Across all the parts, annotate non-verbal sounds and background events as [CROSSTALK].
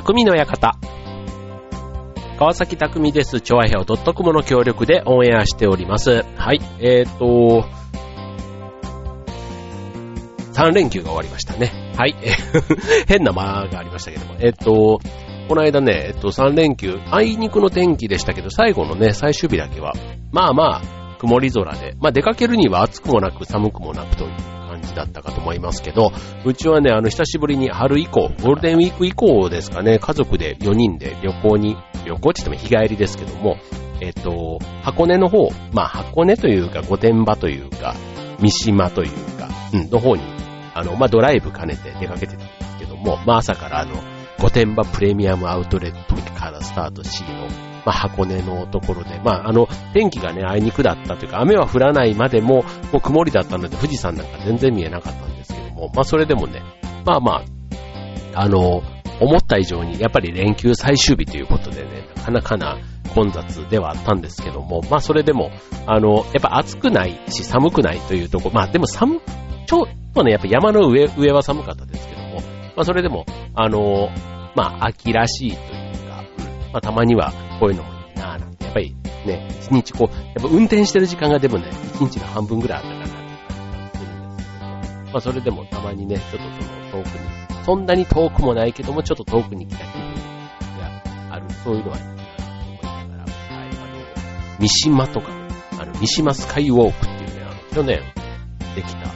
匠の館。川崎匠です。調和平ドットコムの協力でオンエアしております。はい。えっ、と、3連休が終わりましたね。はい。[LAUGHS] 変な間がありましたけども。えっ、と、この間ね、えっと、3連休、あいにくの天気でしたけど、最後のね、最終日だけは、まあまあ、曇り空で、まあ出かけるには暑くもなく寒くもなくというじだったかと思いますけど、うちはね、あの、久しぶりに春以降、ゴールデンウィーク以降ですかね、家族で4人で旅行に、旅行って言っても日帰りですけども、えっと、箱根の方、まあ箱根というか、御殿場というか、三島というか、うん、の方に、あの、まあドライブ兼ねて出かけてたんですけども、まあ朝からあの、御殿場プレミアムアウトレットからスタートしの、まあ、箱根のところで、まあ、あの、天気がね、あいにくだったというか、雨は降らないまでも、もう曇りだったので、富士山なんか全然見えなかったんですけども、まあ、それでもね、まあまあ、あの、思った以上に、やっぱり連休最終日ということでね、なかなかな混雑ではあったんですけども、まあ、それでも、あの、やっぱ暑くないし、寒くないというとこ、まあ、でも寒、ちょっとね、やっぱ山の上、上は寒かったですけど、まあ、それでも、あの、まあ、秋らしいというか、まあ、たまにはこういうのもいいなぁなんて、やっぱりね、一日こう、やっぱ運転してる時間がでもね、一日の半分ぐらいあったかなっていう感じがするんですけど、まあ、それでもたまにね、ちょっとその遠くに、そんなに遠くもないけども、ちょっと遠くに来た気分がある、そういうのはいいなと思いながら、はい、あの、三島とか、あの、三島スカイウォークっていうね、あの、去年できた、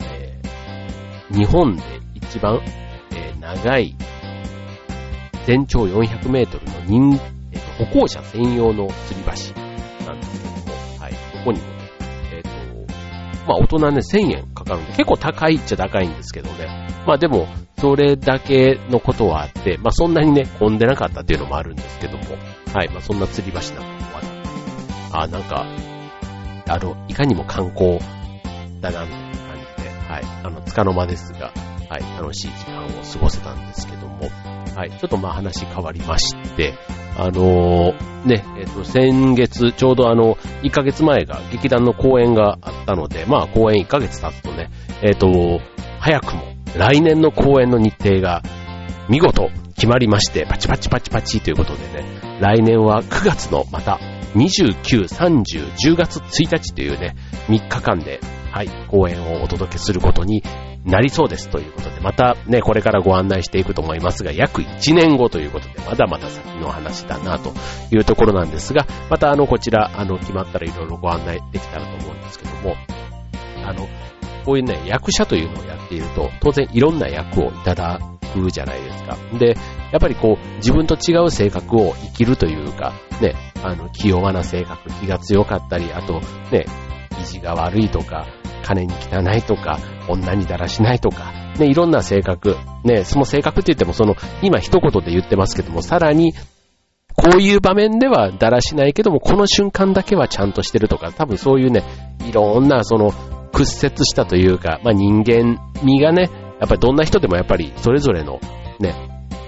えー、日本で一番、えー長い全長400メートルの人、えっと、歩行者専用の吊り橋なんですけども、はい、ここにもね、えっ、と、まあ大人ね1000円かかるんで、結構高いっちゃ高いんですけどね、まあでも、それだけのことはあって、まあそんなにね、混んでなかったっていうのもあるんですけども、はい、まあそんな吊り橋なんかもあったあ、なんか、あの、いかにも観光だな、みたいな感じで、はい、あの、つかの間ですが、はい、楽しい時間を過ごせたんですけども、はい、ちょっとまあ話変わりまして、あのーね、えっ、と、先月、ちょうどあの、1ヶ月前が劇団の公演があったので、まあ公演1ヶ月経つとね、えっ、と、早くも来年の公演の日程が見事決まりまして、パチパチパチパチということでね、来年は9月のまた29、30、10月1日というね、3日間で、はい、公演をお届けすることになりそうですということで、またね、これからご案内していくと思いますが、約1年後ということで、まだまだ先の話だなというところなんですが、またあの、こちら、あの、決まったらいろいろご案内できたらと思うんですけども、あの、こういうね、役者というのをやっていると、当然いろんな役をいただくじゃないですか。で、やっぱりこう、自分と違う性格を生きるというか、ね、あの、気弱な性格、気が強かったり、あと、ね、意地が悪いとか、金に汚いとか、女にだらしないとか、ね、いろんな性格、ね、その性格って言ってもその、今一言で言ってますけども、さらに、こういう場面ではだらしないけども、この瞬間だけはちゃんとしてるとか、多分そういうね、いろんなその、屈折したというか、まあ人間味がね、やっぱりどんな人でもやっぱりそれぞれのね、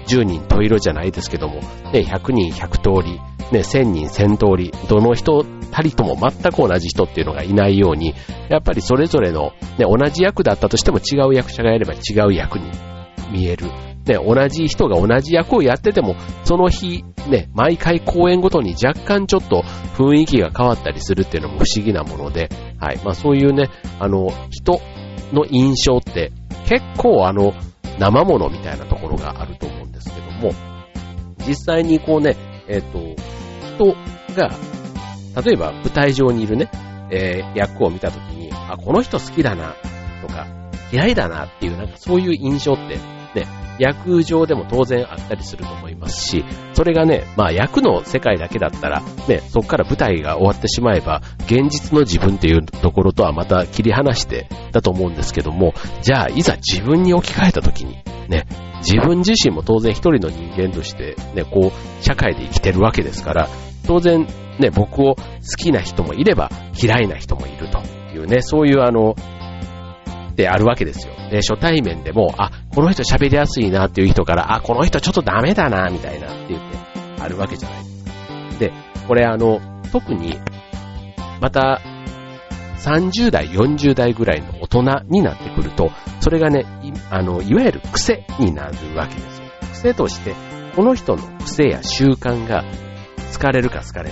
10人十色じゃないですけども、ね、100人100通り、ね、1000人1000通り、どの人たりとも全く同じ人っていうのがいないように、やっぱりそれぞれの、ね、同じ役だったとしても違う役者がやれば違う役に見える。ね、同じ人が同じ役をやってても、その日、ね、毎回公演ごとに若干ちょっと雰囲気が変わったりするっていうのも不思議なもので、はい。まあそういうね、あの、人の印象って結構あの、生ものみたいなところがあると思うんですけども、実際にこうね、えっ、と、人が、例えば舞台上にいるね、えー役を見たときに、あ、この人好きだな、とか、嫌いだなっていう、なんかそういう印象って、ね、役上でも当然あったりすると思いますし、それがね、まあ役の世界だけだったら、ね、そこから舞台が終わってしまえば、現実の自分っていうところとはまた切り離してだと思うんですけども、じゃあいざ自分に置き換えた時に、ね、自分自身も当然一人の人間として、ね、こう、社会で生きてるわけですから、当然、ね、僕を好きな人もいれば嫌いな人もいるというね、そういうあの、であるわけですよ。で、初対面でも、あ、この人喋りやすいなっていう人から、あ、この人ちょっとダメだな、みたいなって言って、あるわけじゃないですか。で、これあの、特に、また、30代、40代ぐらいの大人になってくると、それがね、いあの、いわゆる癖になるわけですよ。性として、この人の癖や習慣が疲れるか疲れない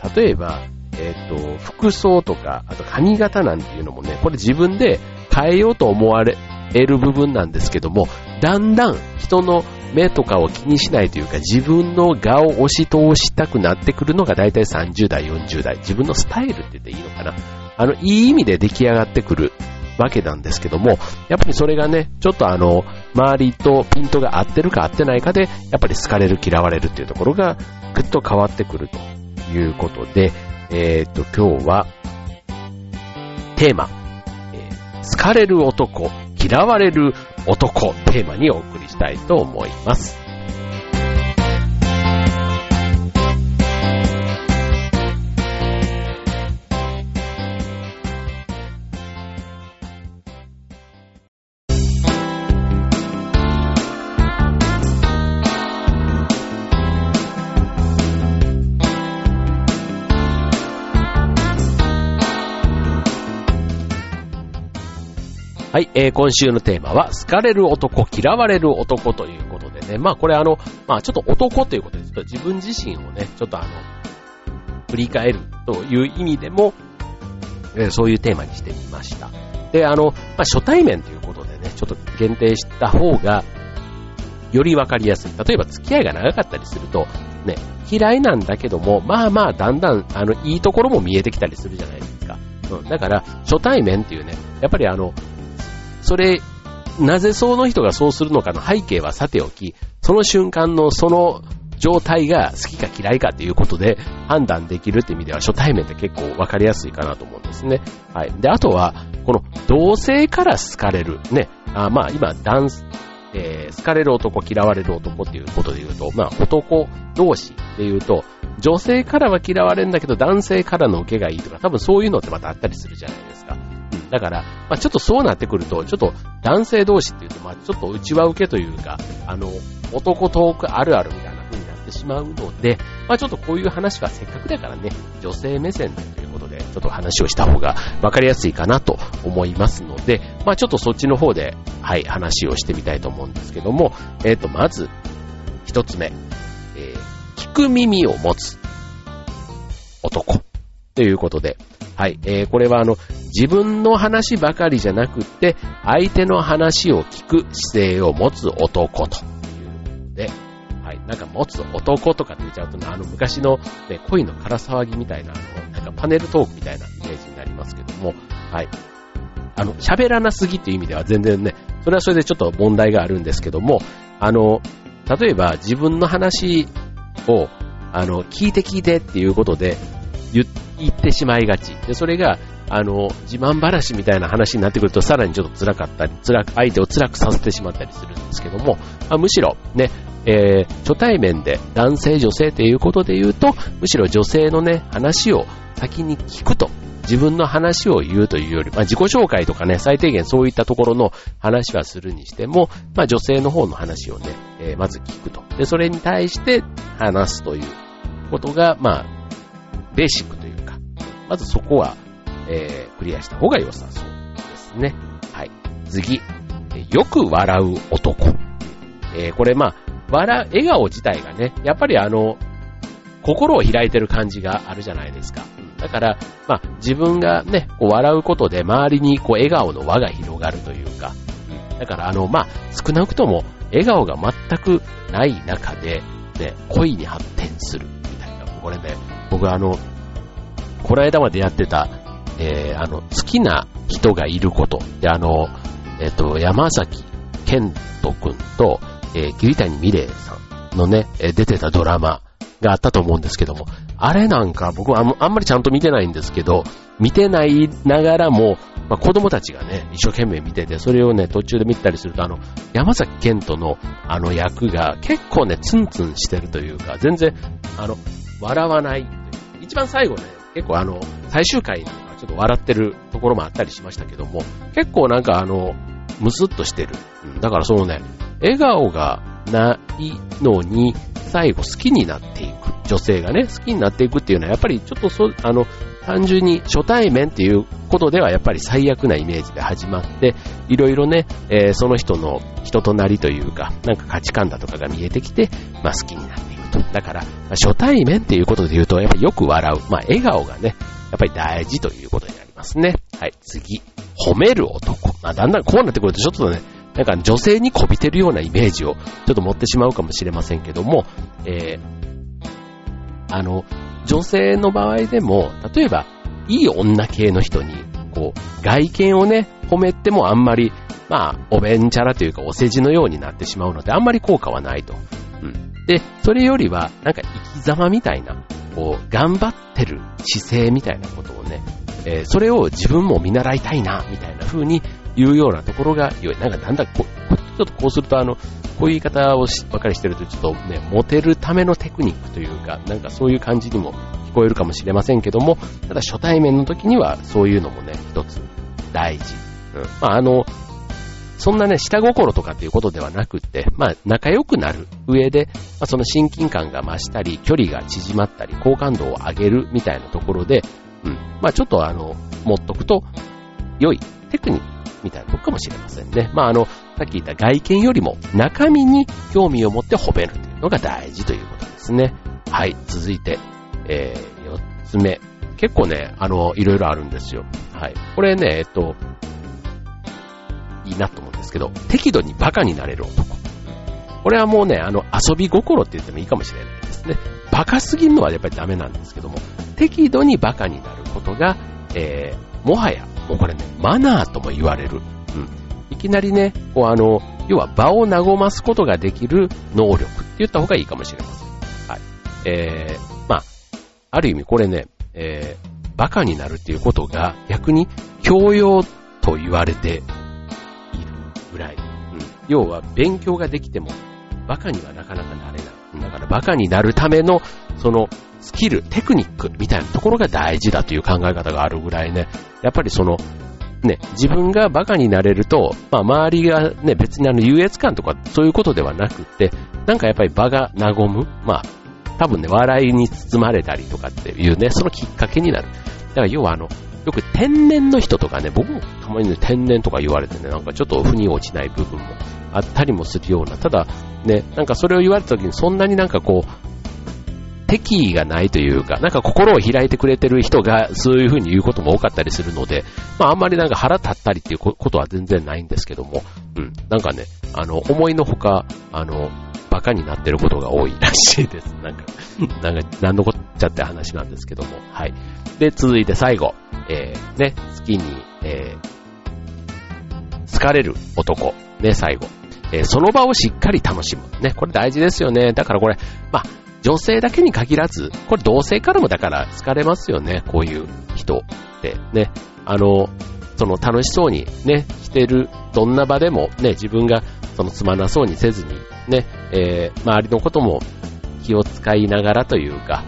か。例えば、えっ、と、服装とか、あと髪型なんていうのもね、これ自分で変えようと思われる部分なんですけども、だんだん人の目とかを気にしないというか、自分の画を押し通したくなってくるのが大体30代、40代。自分のスタイルって言っていいのかな。あの、いい意味で出来上がってくるわけなんですけども、やっぱりそれがね、ちょっとあの、周りとピントが合ってるか合ってないかで、やっぱり好かれる、嫌われるっていうところが、ぐっと変わってくるということで、えっ、と、今日は、テーマ、えー、好かれる男、嫌われる男、テーマにお送りしたいと思います。はい、えー、今週のテーマは、好かれる男、嫌われる男ということでね、まあこれあの、まあちょっと男ということで、ちょっと自分自身をね、ちょっとあの、振り返るという意味でも、えー、そういうテーマにしてみました。で、あの、まあ初対面ということでね、ちょっと限定した方が、よりわかりやすい。例えば付き合いが長かったりすると、ね、嫌いなんだけども、まあまあだんだん、あの、いいところも見えてきたりするじゃないですか。うん、だから、初対面っていうね、やっぱりあの、それ、なぜその人がそうするのかの背景はさておき、その瞬間のその状態が好きか嫌いかっていうことで判断できるって意味では初対面って結構わかりやすいかなと思うんですね。はい。で、あとは、この同性から好かれる。ね。あまあ今、男、えー、好かれる男、嫌われる男っていうことで言うと、まあ男同士で言うと、女性からは嫌われるんだけど男性からの受けがいいとか、多分そういうのってまたあったりするじゃないですか。だから、まあ、ちょっとそうなってくると、ちょっと男性同士っていうと、まあ、ちょっと内輪受けというか、あの、男トークあるあるみたいな風になってしまうので、まあ、ちょっとこういう話はせっかくだからね、女性目線でということで、ちょっと話をした方が分かりやすいかなと思いますので、まあ、ちょっとそっちの方で、はい、話をしてみたいと思うんですけども、えっ、ー、と、まず、一つ目、えー、聞く耳を持つ男ということで、はい、えー、これはあの、自分の話ばかりじゃなくって、相手の話を聞く姿勢を持つ男と。いうことで、はい、なんか持つ男とかって言っちゃうと、あの昔の、ね、恋の空騒ぎみたいな、あの、なんかパネルトークみたいなイメージになりますけども、はい。あの、喋らなすぎっていう意味では全然ね、それはそれでちょっと問題があるんですけども、あの、例えば自分の話を、あの、聞いて聞いてっていうことで、言っ言ってしまいがち。で、それが、あの、自慢話みたいな話になってくると、さらにちょっと辛かったり、辛く、相手を辛くさせてしまったりするんですけども、まあ、むしろ、ね、えー、初対面で男性、女性ということで言うと、むしろ女性のね、話を先に聞くと。自分の話を言うというより、まあ、自己紹介とかね、最低限そういったところの話はするにしても、まあ、女性の方の話をね、えー、まず聞くと。で、それに対して話すということが、まあ、ベーシック、まずそこは、えー、クリアした方が良さそうですね。はい。次、よく笑う男。えー、これまあ、笑、笑顔自体がね、やっぱりあの、心を開いてる感じがあるじゃないですか。だから、まあ、自分がね、こう笑うことで周りにこう笑顔の輪が広がるというか、だからあの、まあ、少なくとも笑顔が全くない中で、ね、恋に発展するみたいな、これね、僕あの、この間までやってた、えー、あの、好きな人がいること。で、あの、えっ、ー、と、山崎健人くんと、えー、桐谷美玲さんのね、え出てたドラマがあったと思うんですけども、あれなんか僕はあんまりちゃんと見てないんですけど、見てないながらも、まあ、子供たちがね、一生懸命見てて、それをね、途中で見たりすると、あの、山崎健人のあの役が結構ね、ツンツンしてるというか、全然、あの、笑わない。一番最後ね、結構あの、最終回なんかちょっと笑ってるところもあったりしましたけども、結構なんかあの、ムスッとしてる。うん、だからそのね、笑顔がないのに、最後好きになっていく。女性がね、好きになっていくっていうのは、やっぱりちょっとそ、あの、単純に初対面っていうことではやっぱり最悪なイメージで始まって、いろいろね、えー、その人の人となりというか、なんか価値観だとかが見えてきて、まあ好きになっていくと。だから、ま、初対面っていうことで言うと、やっぱりよく笑う。まあ笑顔がね、やっぱり大事ということになりますね。はい、次。褒める男。まあだんだんこうなってくるとちょっとね、なんか女性にこびてるようなイメージをちょっと持ってしまうかもしれませんけども、えー、あの、女性の場合でも、例えば、いい女系の人に、こう、外見をね、褒めてもあんまり、まあ、おべんちゃらというか、お世辞のようになってしまうので、あんまり効果はないと。で、それよりは、なんか生き様みたいな、こう、頑張ってる姿勢みたいなことをね、えー、それを自分も見習いたいな、みたいな風に言うようなところが良い。なんかだんだんこ、ちょっとこうするとあの、こういう言い方をしばかりしてるとちょっとね、モテるためのテクニックというか、なんかそういう感じにも聞こえるかもしれませんけども、ただ初対面の時にはそういうのもね、一つ大事。うん。まああの、そんなね、下心とかっていうことではなくって、まあ仲良くなる上で、まあ、その親近感が増したり、距離が縮まったり、好感度を上げるみたいなところで、うん。まあちょっとあの、持っとくと良いテクニックみたいなとこかもしれませんね。まあ、あの、さっき言った外見よりも中身に興味を持って褒めるというのが大事ということですね。はい、続いて、えー、4つ目。結構ね、あの、いろいろあるんですよ。はい。これね、えっと、いいなとですけど、適度にバカになれる男。これはもうね、あの、遊び心って言ってもいいかもしれないですね。バカすぎるのはやっぱりダメなんですけども、適度にバカになることが、えー、もはやもうこれね、マナーとも言われる。うん。いきなりね、こうあの、要は場を和ますことができる能力って言った方がいいかもしれません。はい。えー、まあ、ある意味これね、えー、バカになるっていうことが逆に教養と言われて。要は勉強ができても、バカにはなかなかなれない。だからバカになるための、その、スキル、テクニックみたいなところが大事だという考え方があるぐらいね、やっぱりその、ね、自分がバカになれると、まあ周りがね、別にあの優越感とかそういうことではなくって、なんかやっぱり場が和む、まあ多分ね、笑いに包まれたりとかっていうね、そのきっかけになる。だから要はあの、よく天然の人とかね、僕もたまにね、天然とか言われてね、なんかちょっと腑に落ちない部分もあったりもするような、ただね、なんかそれを言われた時にそんなになんかこう、敵意がないというか、なんか心を開いてくれてる人がそういう風に言うことも多かったりするので、まああんまりなんか腹立ったりっていうことは全然ないんですけども、うん、なんかね、あの、思いのほか、あの、バカになってることが多いらしいです。なんか、なんか、なんのこっちゃって話なんですけども、はい。で、続いて最後、えー、ね、好きに、えー、好かれる男、ね、最後。えー、その場をしっかり楽しむ。ね、これ大事ですよね。だからこれ、まあ、女性だけに限らず、これ同性からもだから好かれますよね、こういう人ってね。あの、その楽しそうにね、してる、どんな場でもね、自分がそのつまなそうにせずに、ね、えー、周りのことも気を使いながらというか、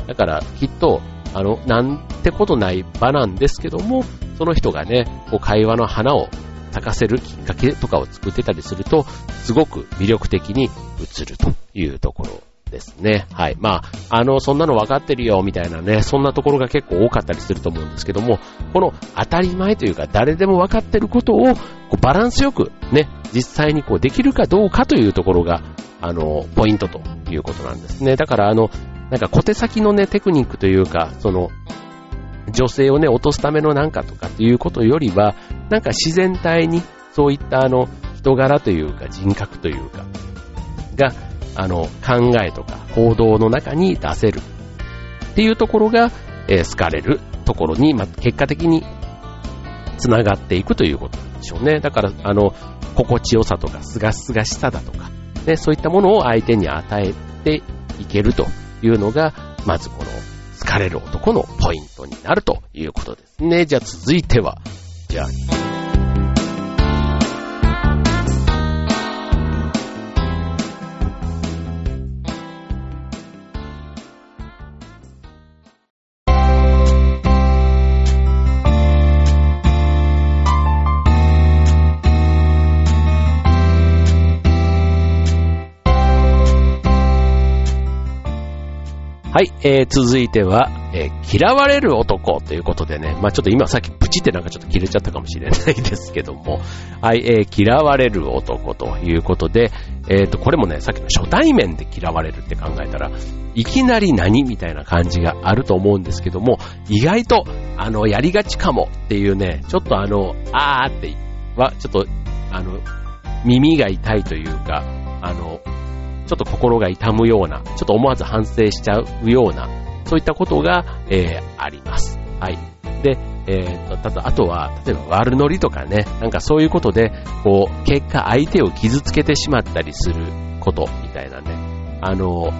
うん。だからきっと、あの、なんてことない場なんですけども、その人がね、こう会話の花を咲かせるきっかけとかを作ってたりすると、すごく魅力的に映るというところですね。はい。まあ、あの、そんなの分かってるよ、みたいなね、そんなところが結構多かったりすると思うんですけども、この当たり前というか、誰でも分かってることを、こうバランスよく、ね、実際にこうできるかどうかというところが、あの、ポイントということなんですね。だから、あの、なんか小手先のね、テクニックというか、その、女性をね、落とすためのなんかとかっていうことよりは、なんか自然体に、そういったあの、人柄というか人格というか、が、あの、考えとか行動の中に出せるっていうところが、えー、好かれるところに、ま結果的に繋がっていくということなんでしょうね。だから、あの、心地よさとか、すがすがしさだとか、ね、そういったものを相手に与えていけるというのが、まずこの、疲れる男のポイントになるということですね。じゃあ続いては、じゃあ、はい、えー、続いては、えー、嫌われる男ということでね、まあちょっと今さっきプチってなんかちょっと切れちゃったかもしれないですけども、はい、えー、嫌われる男ということで、えっ、ー、と、これもね、さっきの初対面で嫌われるって考えたら、いきなり何みたいな感じがあると思うんですけども、意外と、あの、やりがちかもっていうね、ちょっとあの、あーっては、ちょっと、あの、耳が痛いというか、あの、ちょっと心が痛むような、ちょっと思わず反省しちゃうような、そういったことが、えー、あります。はい。で、えー、と、ただ、あとは、例えば悪ノリとかね、なんかそういうことで、こう、結果相手を傷つけてしまったりすることみたいなね。あの、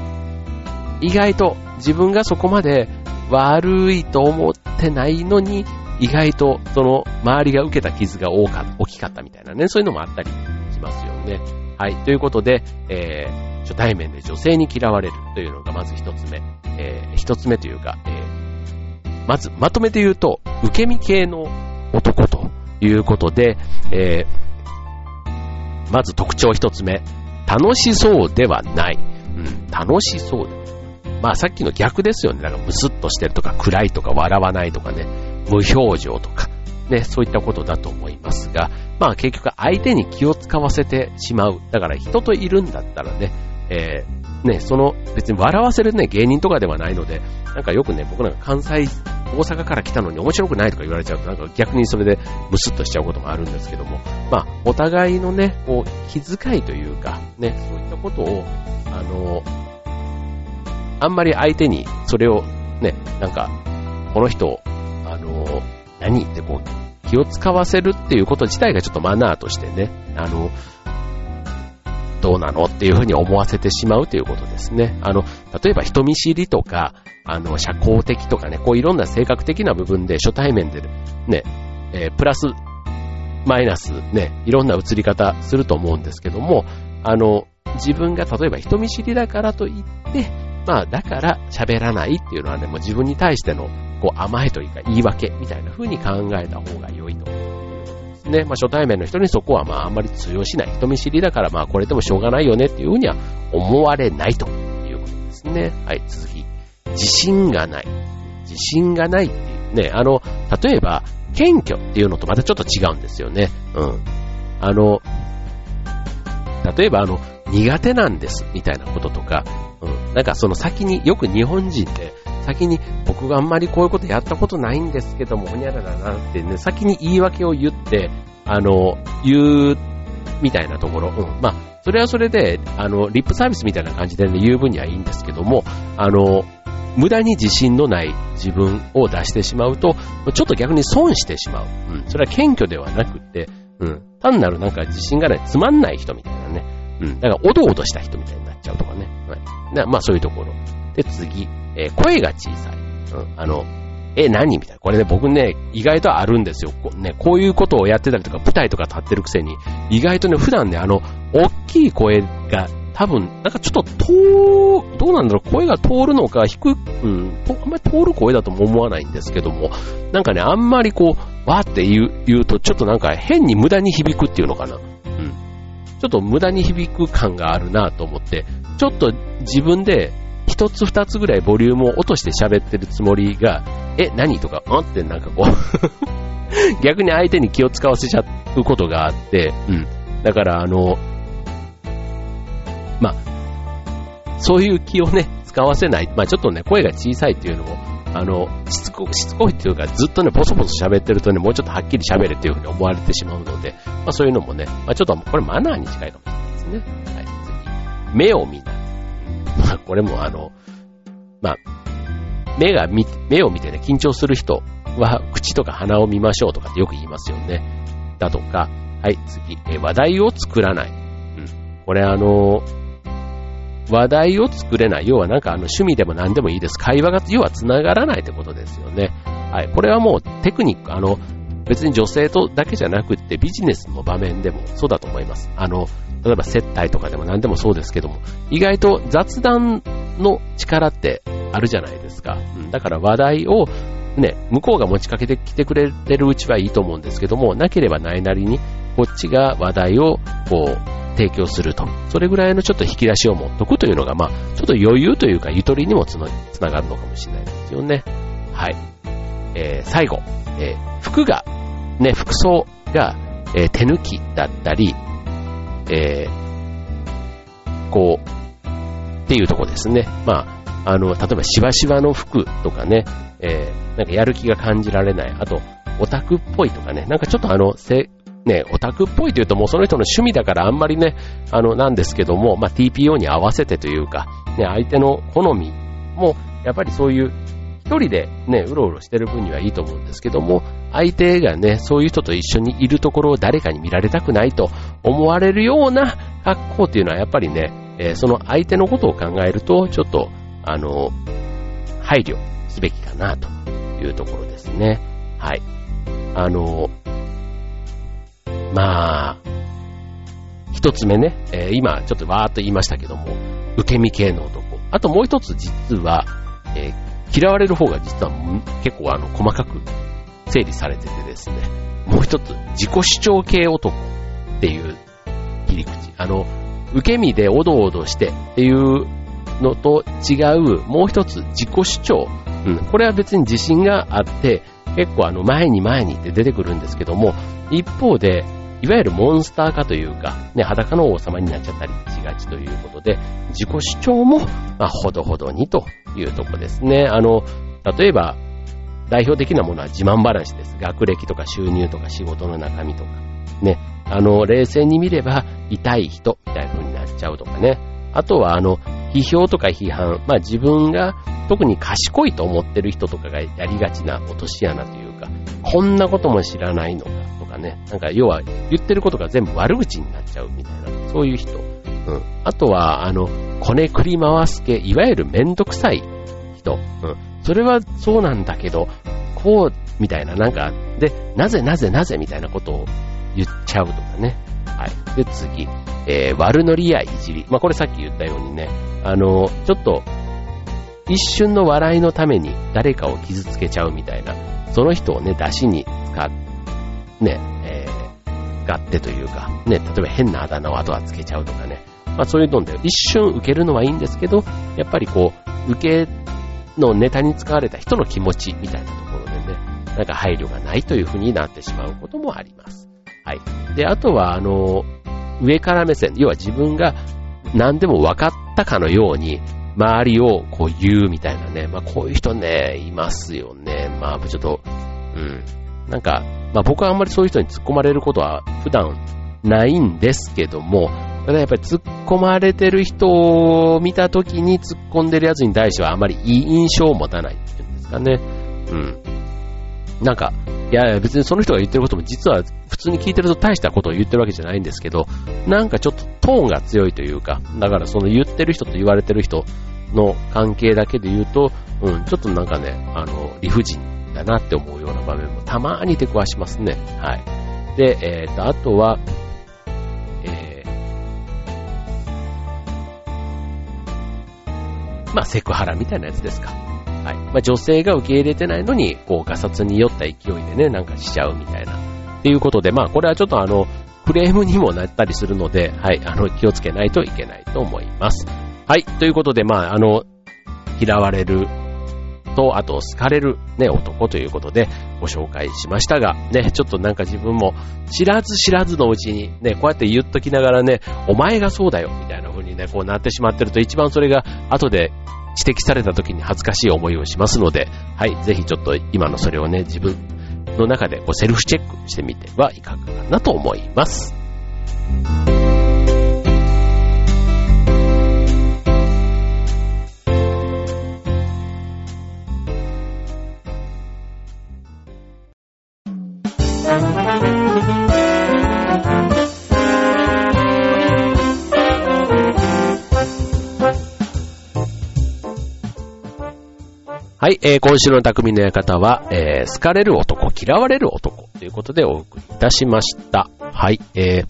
意外と自分がそこまで悪いと思ってないのに、意外とその周りが受けた傷が大か大きかったみたいなね、そういうのもあったりしますよね。はい。ということで、えー、初対面で女性に嫌われるというのがまず一つ目。えー、一つ目というか、えー、まず、まとめて言うと、受け身系の男ということで、えー、まず特徴一つ目。楽しそうではない。うん、楽しそうまあさっきの逆ですよね。なんかムスッとしてるとか暗いとか笑わないとかね、無表情とか、ね、そういったことだと思いますが、まあ結局相手に気を使わせてしまう。だから人といるんだったらね、えー、ね、その別に笑わせるね、芸人とかではないので、なんかよくね、僕なんか関西、大阪から来たのに面白くないとか言われちゃうと、なんか逆にそれでムスッとしちゃうこともあるんですけども、まあ、お互いのね、こう、気遣いというか、ね、そういったことを、あの、あんまり相手にそれをね、なんか、この人、あの、何ってこう、気を使わせるっていうこと自体がちょっとマナーとしてね、あの、どうなのっていうふうに思わせてしまうということですね。あの、例えば人見知りとか、あの、社交的とかね、こういろんな性格的な部分で初対面でね、えー、プラス、マイナスね、いろんな映り方すると思うんですけども、あの、自分が例えば人見知りだからといって、まあ、だから喋らないっていうのはね、もう自分に対してのこう甘えというか言い訳みたいな風に考えた方が良いということですね。まあ、初対面の人にそこはまああんまり通用しない。人見知りだからまあこれでもしょうがないよねっていう風には思われないということですね。はい、続き。自信がない。自信がないっていうね、あの、例えば、謙虚っていうのとまたちょっと違うんですよね。うん。あの、例えばあの、苦手なんですみたいなこととか、うん。なんかその先に、よく日本人って先に僕があんまりこういうことやったことないんですけども、ほにゃららなってね、先に言い訳を言って、あの、言う、みたいなところ。うん。まあ、それはそれで、あの、リップサービスみたいな感じでね、言う分にはいいんですけども、あの、無駄に自信のない自分を出してしまうと、ちょっと逆に損してしまう。うん。それは謙虚ではなくて、うん。単なるなんか自信がない、つまんない人みたいなね。うん。だから、おどおどした人みたいになっちゃうとかね。はい。まあ、そういうところ。で、次。えー、声が小さい。うん、あの、え、何みたいな。これね、僕ね、意外とあるんですよ。こ,、ね、こういうことをやってたりとか、舞台とか立ってるくせに、意外とね、普段ね、あの、大きい声が、多分、なんかちょっと、通、どうなんだろう、声が通るのか、低く、うん、あんまり通る声だとも思わないんですけども、なんかね、あんまりこう、わーって言う、言うと、ちょっとなんか変に無駄に響くっていうのかな。うん。ちょっと無駄に響く感があるなと思って、ちょっと自分で、一つ二つぐらいボリュームを落として喋ってるつもりが、え、何とか、んってなんかこう [LAUGHS] 逆に相手に気を使わせちゃうことがあって、うん。だからあの、まあ、そういう気をね、使わせない。まあちょっとね、声が小さいっていうのも、あの、しつこ、しつこいっていうか、ずっとね、ボソボソ喋ってるとね、もうちょっとはっきり喋れっていうふうに思われてしまうので、まあそういうのもね、まあちょっとこれマナーに近いかもしれないですね。はい、目を見ない。[LAUGHS] まあ、これもあの、まあ、目が見、目を見てね、緊張する人は、口とか鼻を見ましょうとかってよく言いますよね。だとか、はい、次、え話題を作らない。うん。これあの、話題を作れない。要はなんかあの趣味でも何でもいいです。会話が、要は繋がらないってことですよね。はい。これはもうテクニック、あの、別に女性とだけじゃなくってビジネスの場面でもそうだと思います。あの、例えば接待とかでも何でもそうですけども、意外と雑談の力ってあるじゃないですか。うん、だから話題をね、向こうが持ちかけてきてくれてるうちはいいと思うんですけども、なければないなりに、こっちが話題をこう、提供すると。それぐらいのちょっと引き出しを持っとくというのが、まあ、ちょっと余裕というか、ゆとりにもつながるのかもしれないですよね。はい。えー、最後、えー、服が、ね、服装が、えー、手抜きだったり、えー、こう、っていうとこですね。まあ、あの、例えばしわしわの服とかね、えー、なんかやる気が感じられない。あと、オタクっぽいとかね、なんかちょっとあの、せ、ね、オタクっぽいというともうその人の趣味だからあんまりね、あの、なんですけども、まあ、TPO に合わせてというか、ね、相手の好みも、やっぱりそういう、一人でね、うろうろしてる分にはいいと思うんですけども、相手がね、そういう人と一緒にいるところを誰かに見られたくないと思われるような格好っていうのはやっぱりね、えー、その相手のことを考えると、ちょっと、あの、配慮すべきかなというところですね。はい。あの、まあ、一つ目ね、えー、今ちょっとわーっと言いましたけども、受け身系の男。あともう一つ実は、えー、嫌われる方が実は結構あの細かく整理されててですね、もう一つ自己主張系男っていう切り口。あの、受け身でおどおどしてっていうのと違う、もう一つ自己主張。うん、これは別に自信があって、結構あの前に前にって出てくるんですけども、一方で、いわゆるモンスター化というか、ね、裸の王様になっちゃったりしがちということで、自己主張も、まあ、ほどほどにというとこですね。あの、例えば、代表的なものは自慢話です。学歴とか収入とか仕事の中身とか。ね。あの、冷静に見れば、痛い人みたいな風になっちゃうとかね。あとは、あの、批評とか批判。まあ自分が特に賢いと思ってる人とかがやりがちな落とし穴というか、こんなことも知らないのかね。なんか要は言ってることが全部悪口になっちゃうみたいな、そういう人。うん。あとは、あの、こねくり回す系、いわゆるめんどくさい人。うん。それはそうなんだけど、こう、みたいな、なんか、で、なぜなぜなぜみたいなことを言っちゃうとかね。はい。で、次。えー、悪ノリやいじり。まあ、これさっき言ったようにね、あの、ちょっと、一瞬の笑いのために誰かを傷つけちゃうみたいな、その人をね、出しに使っ、ね、えー、使ってというか、ね、例えば変なあだ名を後はつけちゃうとかね、まあそういうので、一瞬受けるのはいいんですけど、やっぱりこう、受けのネタに使われた人の気持ちみたいなところでね、なんか配慮がないという風になってしまうこともあります。はい。で、あとは、あの、上から目線、要は自分が何でも分かったかのように、周りをこう言うみたいなね。まあこういう人ね、いますよね。まあちょっと、うん。なんか、まあ僕はあんまりそういう人に突っ込まれることは普段ないんですけども、ただやっぱり突っ込まれてる人を見た時に突っ込んでるやつに対してはあまりいい印象を持たないっていうんですかね。うん。なんか、いや、別にその人が言ってることも実は普通に聞いてると大したことを言ってるわけじゃないんですけど、なんかちょっとトーンが強いというか、だからその言ってる人と言われてる人の関係だけで言うと、うん、ちょっとなんかね、あの、理不尽だなって思うような場面もたまに出くわしますね。はい。で、え、ー、と、あとは、えー、まあ、セクハラみたいなやつですか。はい。まあ、女性が受け入れてないのに、こう、ガサツに酔った勢いでね、なんかしちゃうみたいな。っていうことで、まあ、これはちょっとあの、クレームにもなったりするので、はい、あの、気をつけないといけないと思います。はい、ということで、まあ、あの、嫌われると、あと、好かれる、ね、男ということでご紹介しましたが、ね、ちょっとなんか自分も知らず知らずのうちに、ね、こうやって言っときながらね、お前がそうだよ、みたいな風にね、こうなってしまってると、一番それが後で指摘された時に恥ずかしい思いをしますので、はい、ぜひちょっと今のそれをね、自分の中でこうセルフチェックしてみてはいかがかなと思います。はい、えー、今週の匠の館は、えー、好かれる男、嫌われる男ということでお送りいたしました。はい、えー、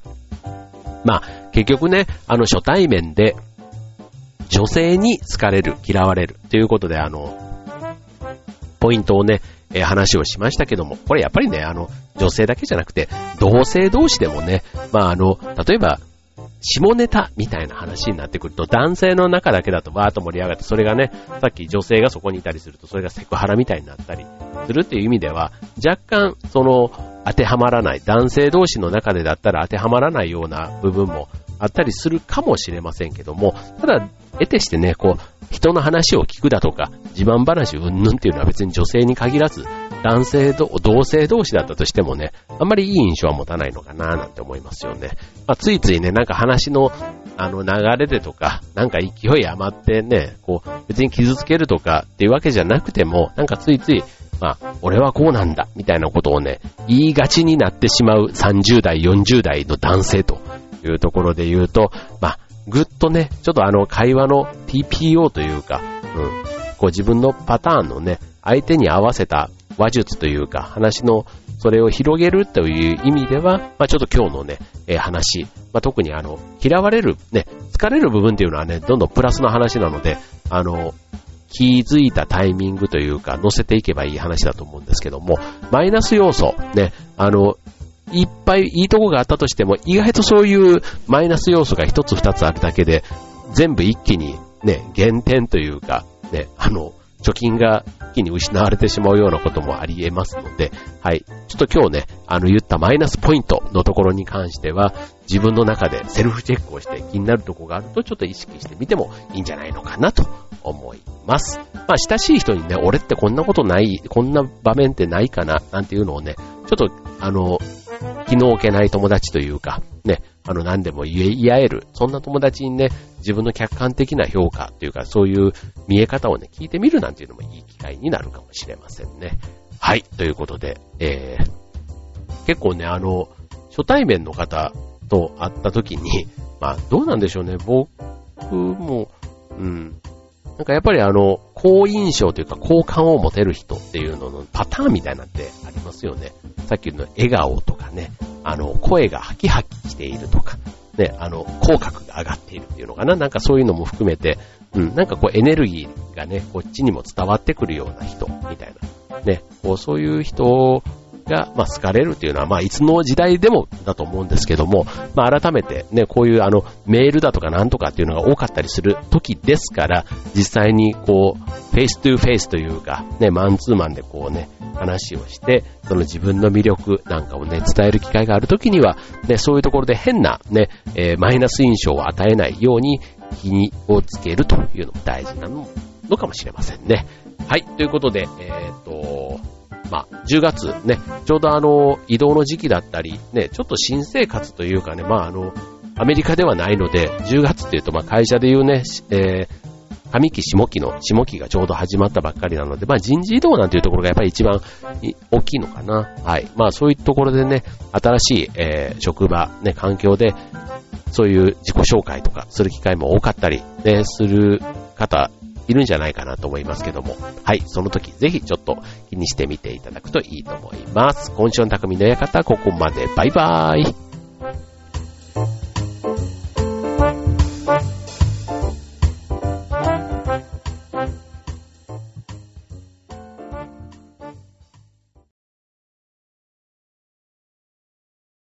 まあ、結局ね、あの初対面で、女性に好かれる、嫌われるということで、あの、ポイントをね、えー、話をしましたけども、これやっぱりね、あの、女性だけじゃなくて、同性同士でもね、まああの、例えば、下ネタみたいな話になってくると、男性の中だけだとバーッと盛り上がって、それがね、さっき女性がそこにいたりすると、それがセクハラみたいになったりするっていう意味では、若干、その、当てはまらない、男性同士の中でだったら当てはまらないような部分もあったりするかもしれませんけども、ただ、得てしてね、こう、人の話を聞くだとか、自慢話うんぬんっていうのは別に女性に限らず、男性と、同性同士だったとしてもね、あんまりいい印象は持たないのかななんて思いますよね。まあ、ついついね、なんか話の、あの流れでとか、なんか勢い余ってね、こう、別に傷つけるとかっていうわけじゃなくても、なんかついつい、まあ、俺はこうなんだ、みたいなことをね、言いがちになってしまう30代、40代の男性というところで言うと、まあ、ぐっとね、ちょっとあの会話の TPO というか、うん、こう自分のパターンのね、相手に合わせた話術というか、話のそれを広げるという意味では、まあ、ちょっと今日のね、えー、話、まあ、特にあの、嫌われる、ね、疲れる部分っていうのはね、どんどんプラスの話なので、あの、気づいたタイミングというか、乗せていけばいい話だと思うんですけども、マイナス要素、ね、あの、いっぱいいいとこがあったとしても、意外とそういうマイナス要素が一つ二つあるだけで、全部一気にね、減点というか、ね、あの、貯金が一気に失われてしまうようなこともあり得ますので、はい。ちょっと今日ね、あの言ったマイナスポイントのところに関しては、自分の中でセルフチェックをして気になるところがあるとちょっと意識してみてもいいんじゃないのかなと思います。まあ親しい人にね、俺ってこんなことない、こんな場面ってないかな、なんていうのをね、ちょっとあの、気の置けない友達というか、ね、あの何でも言い合える、そんな友達にね、自分の客観的な評価というか、そういう見え方をね、聞いてみるなんていうのもいい機会になるかもしれませんね。はい、ということで、えー、結構ね、あの、初対面の方と会った時に、まあ、どうなんでしょうね、僕も、うん、なんかやっぱりあの、好印象というか好感を持てる人っていうののパターンみたいなってありますよね。さっきの笑顔とかね、あの、声がハキハキしているとか、ね、あの、口角が上がっているっていうのかな。なんかそういうのも含めて、うん、なんかこうエネルギーがね、こっちにも伝わってくるような人、みたいな。ね、こうそういう人が、まあ、好かれるっていうのは、まあ、いつの時代でもだと思うんですけども、まあ、改めてね、こういうあの、メールだとかなんとかっていうのが多かったりする時ですから、実際にこう、 face to face というか、ね、マンツーマンでこうね、話をして、その自分の魅力なんかをね、伝える機会がある時には、ね、そういうところで変なね、えー、マイナス印象を与えないように気をつけるというのも大事なのかもしれませんね。はい、ということで、えっ、ー、と、まあ、10月ね、ちょうどあの、移動の時期だったり、ね、ちょっと新生活というかね、まああの、アメリカではないので、10月っていうと、まあ会社で言うね、えー、上期下期の下期がちょうど始まったばっかりなので、まあ人事異動なんていうところがやっぱり一番大きいのかな。はい。まあそういうところでね、新しい、えー、職場、ね、環境で、そういう自己紹介とかする機会も多かったり、ね、する方いるんじゃないかなと思いますけども、はい、その時ぜひちょっと気にしてみていただくといいと思います。今週の匠の館、ここまで。バイバーイ。